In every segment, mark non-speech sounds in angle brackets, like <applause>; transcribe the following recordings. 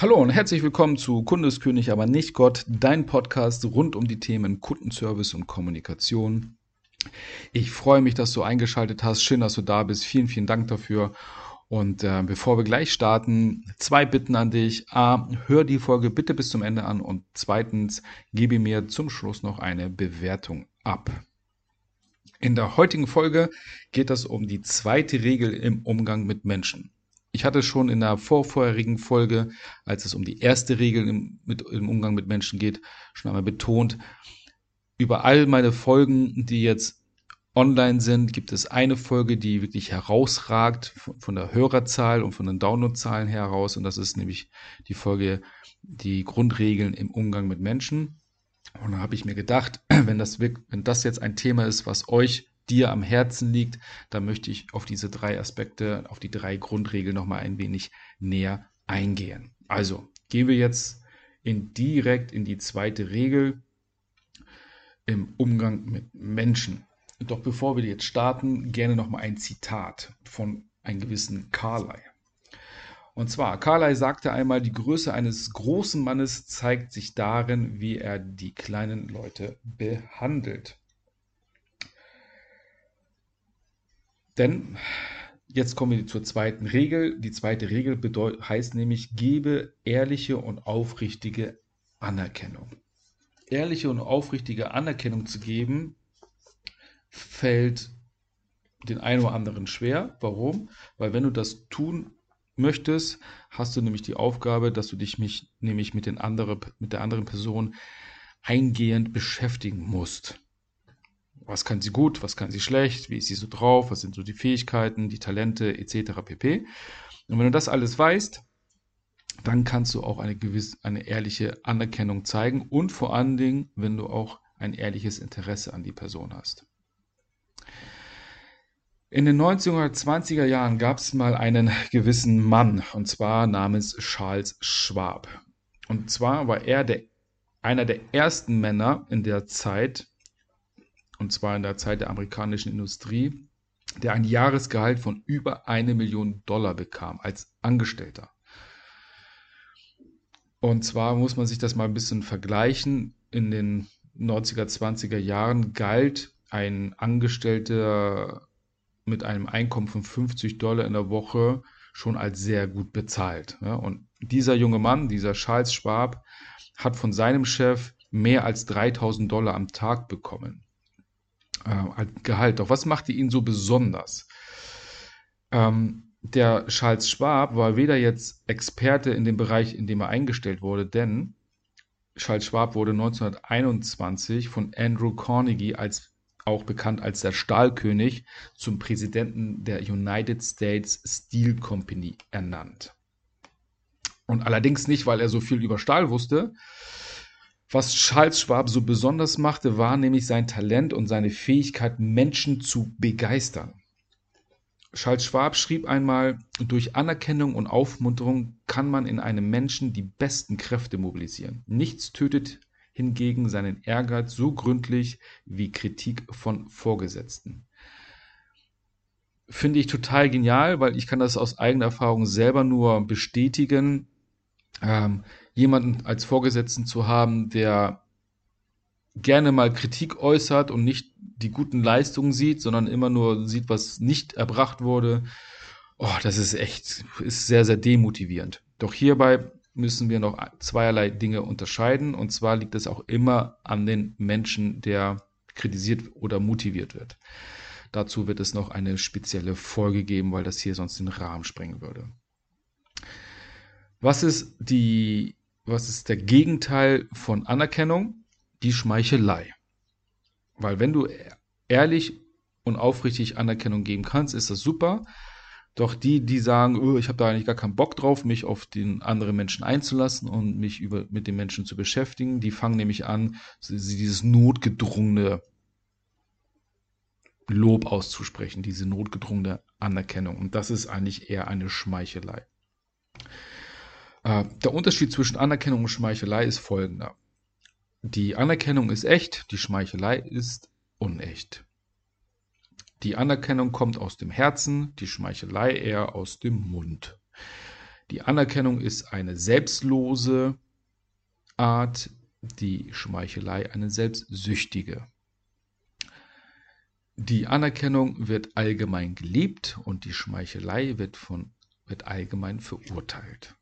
Hallo und herzlich willkommen zu Kundeskönig, aber nicht Gott, dein Podcast rund um die Themen Kundenservice und Kommunikation. Ich freue mich, dass du eingeschaltet hast. Schön, dass du da bist. Vielen, vielen Dank dafür. Und äh, bevor wir gleich starten, zwei Bitten an dich. A, hör die Folge bitte bis zum Ende an und zweitens, gebe mir zum Schluss noch eine Bewertung ab. In der heutigen Folge geht es um die zweite Regel im Umgang mit Menschen. Ich hatte schon in der vorvorherigen Folge, als es um die erste Regel im, mit, im Umgang mit Menschen geht, schon einmal betont, über all meine Folgen, die jetzt online sind, gibt es eine Folge, die wirklich herausragt von, der Hörerzahl und von den Downloadzahlen heraus. Und das ist nämlich die Folge, die Grundregeln im Umgang mit Menschen. Und da habe ich mir gedacht, <clears throat> wenn das, wenn das jetzt ein Thema ist, was euch dir am Herzen liegt, dann möchte ich auf diese drei Aspekte, auf die drei Grundregeln nochmal ein wenig näher eingehen. Also gehen wir jetzt in direkt in die zweite Regel im Umgang mit Menschen. Doch bevor wir jetzt starten, gerne nochmal ein Zitat von einem gewissen Carlyle. Und zwar, Carlyle sagte einmal, die Größe eines großen Mannes zeigt sich darin, wie er die kleinen Leute behandelt. Denn jetzt kommen wir zur zweiten Regel. Die zweite Regel heißt nämlich, gebe ehrliche und aufrichtige Anerkennung. Ehrliche und aufrichtige Anerkennung zu geben, fällt den einen oder anderen schwer. Warum? Weil wenn du das tun möchtest, hast du nämlich die Aufgabe, dass du dich mich, nämlich mit, den andere, mit der anderen Person eingehend beschäftigen musst was kann sie gut, was kann sie schlecht, wie ist sie so drauf, was sind so die Fähigkeiten, die Talente etc. pp. Und wenn du das alles weißt, dann kannst du auch eine gewisse, eine ehrliche Anerkennung zeigen und vor allen Dingen, wenn du auch ein ehrliches Interesse an die Person hast. In den 1920er Jahren gab es mal einen gewissen Mann, und zwar namens Charles Schwab. Und zwar war er der, einer der ersten Männer in der Zeit, und zwar in der Zeit der amerikanischen Industrie, der ein Jahresgehalt von über eine Million Dollar bekam als Angestellter. Und zwar muss man sich das mal ein bisschen vergleichen. In den 90er, 20er Jahren galt ein Angestellter mit einem Einkommen von 50 Dollar in der Woche schon als sehr gut bezahlt. Und dieser junge Mann, dieser Charles Schwab, hat von seinem Chef mehr als 3000 Dollar am Tag bekommen äh, Gehalt. Doch was machte ihn so besonders? Ähm, der Charles Schwab war weder jetzt Experte in dem Bereich, in dem er eingestellt wurde, denn Charles Schwab wurde 1921 von Andrew Carnegie als auch bekannt als der Stahlkönig zum Präsidenten der United States Steel Company ernannt. Und allerdings nicht, weil er so viel über Stahl wusste, was Charles Schwab so besonders machte, war nämlich sein Talent und seine Fähigkeit, Menschen zu begeistern. Charles Schwab schrieb einmal, durch Anerkennung und Aufmunterung kann man in einem Menschen die besten Kräfte mobilisieren. Nichts tötet hingegen seinen Ehrgeiz so gründlich wie Kritik von Vorgesetzten. Finde ich total genial, weil ich kann das aus eigener Erfahrung selber nur bestätigen. Ähm, jemanden als Vorgesetzten zu haben, der gerne mal Kritik äußert und nicht die guten Leistungen sieht, sondern immer nur sieht, was nicht erbracht wurde. Oh, das ist echt, ist sehr, sehr demotivierend. Doch hierbei müssen wir noch zweierlei Dinge unterscheiden. Und zwar liegt es auch immer an den Menschen, der kritisiert oder motiviert wird. Dazu wird es noch eine spezielle Folge geben, weil das hier sonst den Rahmen sprengen würde. Was ist die was ist der Gegenteil von Anerkennung? Die Schmeichelei. Weil wenn du ehrlich und aufrichtig Anerkennung geben kannst, ist das super. Doch die, die sagen, oh, ich habe da eigentlich gar keinen Bock drauf, mich auf den anderen Menschen einzulassen und mich über, mit den Menschen zu beschäftigen, die fangen nämlich an, dieses notgedrungene Lob auszusprechen, diese notgedrungene Anerkennung. Und das ist eigentlich eher eine Schmeichelei. Äh, der Unterschied zwischen Anerkennung und Schmeichelei ist folgender. Die Anerkennung ist echt, die Schmeichelei ist unecht. Die Anerkennung kommt aus dem Herzen, die Schmeichelei eher aus dem Mund. Die Anerkennung ist eine selbstlose Art, die Schmeichelei eine selbstsüchtige. Die Anerkennung wird allgemein geliebt und die Schmeichelei wird, von, wird allgemein verurteilt.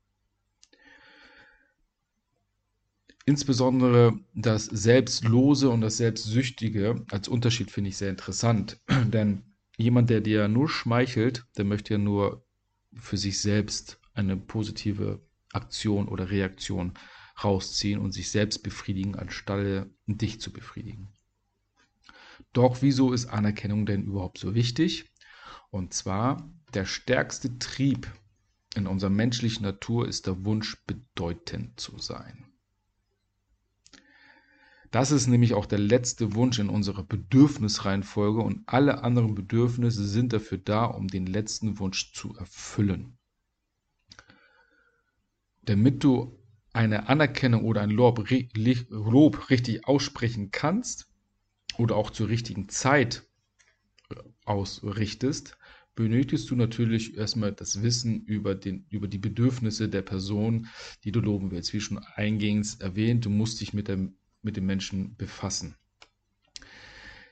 Insbesondere das Selbstlose und das Selbstsüchtige als Unterschied finde ich sehr interessant, <clears throat> denn jemand, der dir nur schmeichelt, der möchte ja nur für sich selbst eine positive Aktion oder Reaktion rausziehen und sich selbst befriedigen, anstelle dich zu befriedigen. Doch wieso ist Anerkennung denn überhaupt so wichtig? Und zwar der stärkste Trieb in unserer menschlichen Natur ist der Wunsch, bedeutend zu sein. Das ist nämlich auch der letzte Wunsch in unserer Bedürfnisreihenfolge und alle anderen Bedürfnisse sind dafür da, um den letzten Wunsch zu erfüllen. Damit du eine Anerkennung oder ein Lob, Lob richtig aussprechen kannst oder auch zur richtigen Zeit ausrichtest, benötigst du natürlich erstmal das Wissen über, den, über die Bedürfnisse der Person, die du loben willst. Wie schon eingehends erwähnt, du musst dich mit, dem, mit dem Menschen befassen.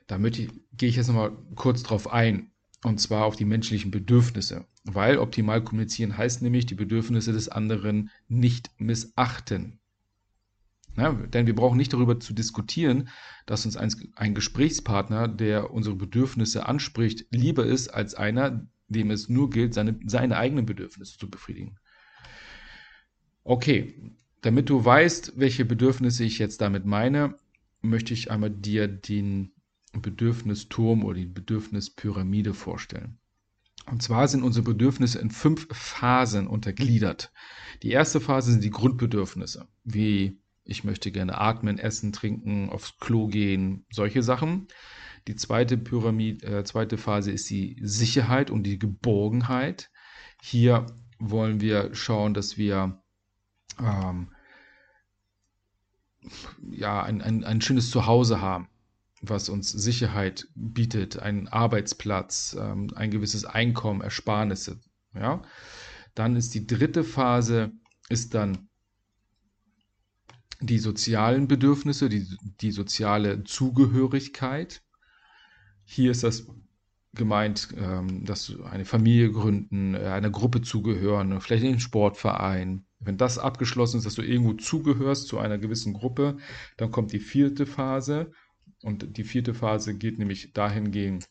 Damit gehe ich jetzt nochmal kurz drauf ein, und zwar auf die menschlichen Bedürfnisse. Weil optimal kommunizieren heißt nämlich, die Bedürfnisse des anderen nicht missachten. Ja, denn wir brauchen nicht darüber zu diskutieren, dass uns ein, ein, Gesprächspartner, der unsere Bedürfnisse anspricht, lieber ist als einer, dem es nur gilt, seine, seine eigenen Bedürfnisse zu befriedigen. Okay, damit du weißt, welche Bedürfnisse ich jetzt damit meine, möchte ich einmal dir den Bedürfnisturm oder die Bedürfnispyramide vorstellen. Und zwar sind unsere Bedürfnisse in fünf Phasen untergliedert. Die erste Phase sind die Grundbedürfnisse, wie ich möchte gerne atmen, essen, trinken, aufs Klo gehen, solche Sachen. Die zweite Pyramide, äh, zweite Phase ist die Sicherheit und die Geborgenheit. Hier wollen wir schauen, dass wir ähm, ja, ein, ein, ein schönes Zuhause haben was uns Sicherheit bietet, einen Arbeitsplatz, ähm, ein gewisses Einkommen, Ersparnisse. Ja? Dann ist die dritte Phase, ist dann die sozialen Bedürfnisse, die, die soziale Zugehörigkeit. Hier ist das gemeint, ähm, dass eine Familie gründen, äh, einer Gruppe zugehören, vielleicht in einen Sportverein. Wenn das abgeschlossen ist, dass du irgendwo zugehörst zu einer gewissen Gruppe, dann kommt die vierte Phase und die vierte Phase geht nämlich dahingehend,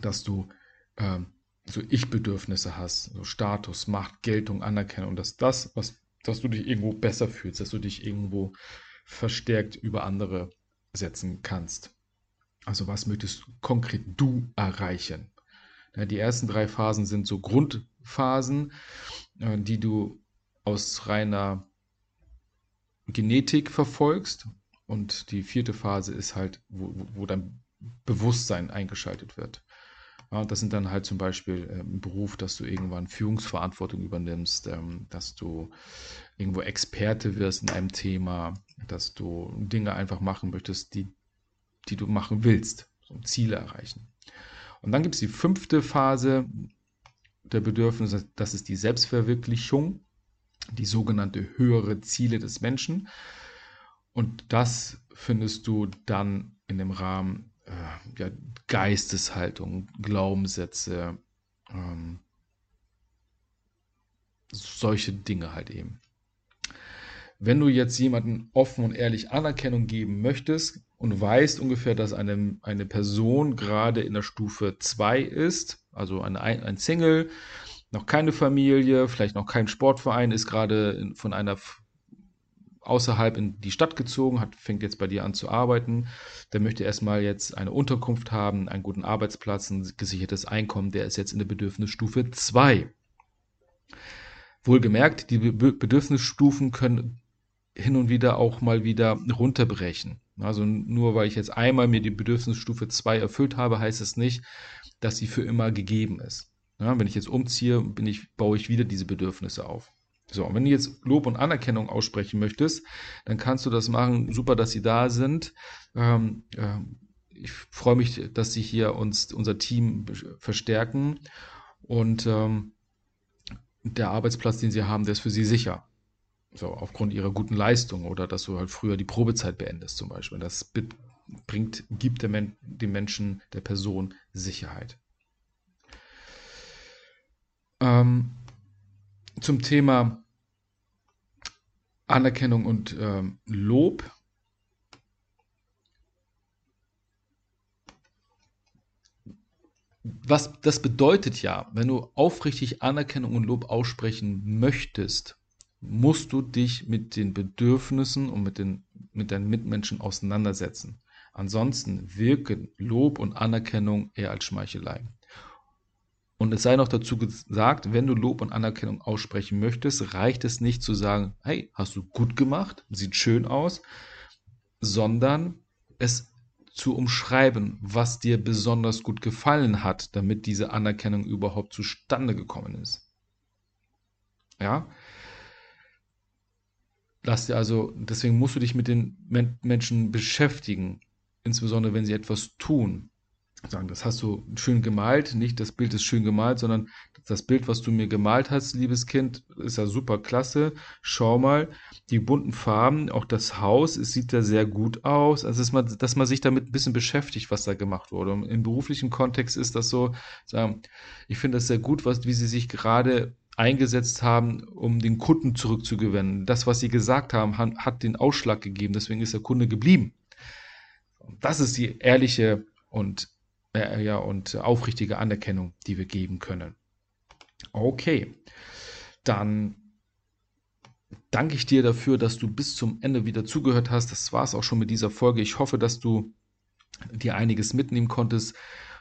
dass du ähm, so Ich-Bedürfnisse hast, so Status, Macht, Geltung, Anerkennung, dass das, was, dass du dich irgendwo besser fühlst, dass du dich irgendwo verstärkt über andere setzen kannst. Also was möchtest konkret du erreichen? Ja, die ersten drei Phasen sind so Grundphasen, äh, die du aus reiner Genetik verfolgst, und die vierte Phase ist halt, wo, wo dein Bewusstsein eingeschaltet wird. Ja, das sind dann halt zum Beispiel ähm, im Beruf, dass du irgendwann Führungsverantwortung übernimmst, ähm, dass du irgendwo Experte wirst in einem Thema, dass du Dinge einfach machen möchtest, die, die du machen willst, so Ziele erreichen. Und dann gibt es die fünfte Phase der Bedürfnisse, das ist die Selbstverwirklichung, die sogenannte höhere Ziele des Menschen. Und das findest du dann in dem Rahmen äh, ja, Geisteshaltung, Glaubenssätze, ähm, solche Dinge halt eben. Wenn du jetzt jemanden offen und ehrlich Anerkennung geben möchtest und weißt ungefähr, dass eine, eine Person gerade in der Stufe 2 ist, also ein, ein Single, noch keine Familie, vielleicht noch kein Sportverein, ist gerade von einer außerhalb in die Stadt gezogen, hat, fängt jetzt bei dir an zu arbeiten. Der möchte erstmal jetzt eine Unterkunft haben, einen guten Arbeitsplatz, ein gesichertes Einkommen. Der ist jetzt in der Bedürfnisstufe 2. Wohlgemerkt, die Bedürfnisstufen können hin und wieder auch mal wieder runterbrechen. Also nur weil ich jetzt einmal mir die Bedürfnisstufe 2 erfüllt habe, heißt es nicht, dass sie für immer gegeben ist. Ja, wenn ich jetzt umziehe, ich, baue ich wieder diese Bedürfnisse auf. So, und wenn du jetzt Lob und Anerkennung aussprechen möchtest, dann kannst du das machen. Super, dass sie da sind. Ähm, äh, ich freue mich, dass sie hier uns unser Team verstärken. Und ähm, der Arbeitsplatz, den sie haben, der ist für sie sicher. So, aufgrund ihrer guten Leistung oder dass du halt früher die Probezeit beendest zum Beispiel. Das bringt, gibt dem, dem Menschen, der Person Sicherheit. Ähm, zum Thema Anerkennung und ähm, Lob. Was das bedeutet ja, wenn du aufrichtig Anerkennung und Lob aussprechen möchtest, musst du dich mit den Bedürfnissen und mit, den, mit deinen Mitmenschen auseinandersetzen. Ansonsten wirken Lob und Anerkennung eher als Schmeichelei. Und es sei noch dazu gesagt, wenn du Lob und Anerkennung aussprechen möchtest, reicht es nicht zu sagen, hey, hast du gut gemacht, sieht schön aus, sondern es zu umschreiben, was dir besonders gut gefallen hat, damit diese Anerkennung überhaupt zustande gekommen ist. Ja? Lass dir also, deswegen musst du dich mit den Menschen beschäftigen, insbesondere wenn sie etwas tun sagen, das hast du schön gemalt, nicht das Bild ist schön gemalt, sondern das Bild, was du mir gemalt hast, liebes Kind, ist ja super klasse. Schau mal, die bunten Farben, auch das Haus, es sieht da sehr gut aus. Also, dass man, dass man sich damit ein bisschen beschäftigt, was da gemacht wurde. Und im beruflichen Kontext ist das so, sagen, ich finde das sehr gut, was, wie sie sich gerade eingesetzt haben, um den Kunden zurückzugewinnen. Das, was sie gesagt haben, hat den Ausschlag gegeben. Deswegen ist der Kunde geblieben. Das ist die ehrliche und äh, ja, und aufrichtige Anerkennung, die wir geben können. Okay, dann danke ich dir dafür, dass du bis zum Ende wieder zugehört hast. Das war es auch schon mit dieser Folge. Ich hoffe, dass du dir einiges mitnehmen konntest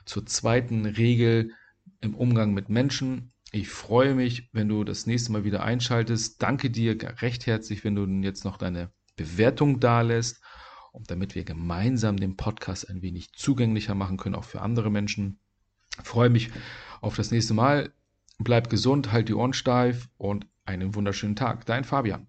zur zweiten Regel im Umgang mit Menschen. Ich freue mich, wenn du das nächste Mal wieder einschaltest. Danke dir recht herzlich, wenn du jetzt noch deine Bewertung dalässt und damit wir gemeinsam den Podcast ein wenig zugänglicher machen können, auch für andere Menschen. Ich freue mich auf das nächste Mal. Bleib gesund, halt die Ohren steif und einen wunderschönen Tag. Dein Fabian.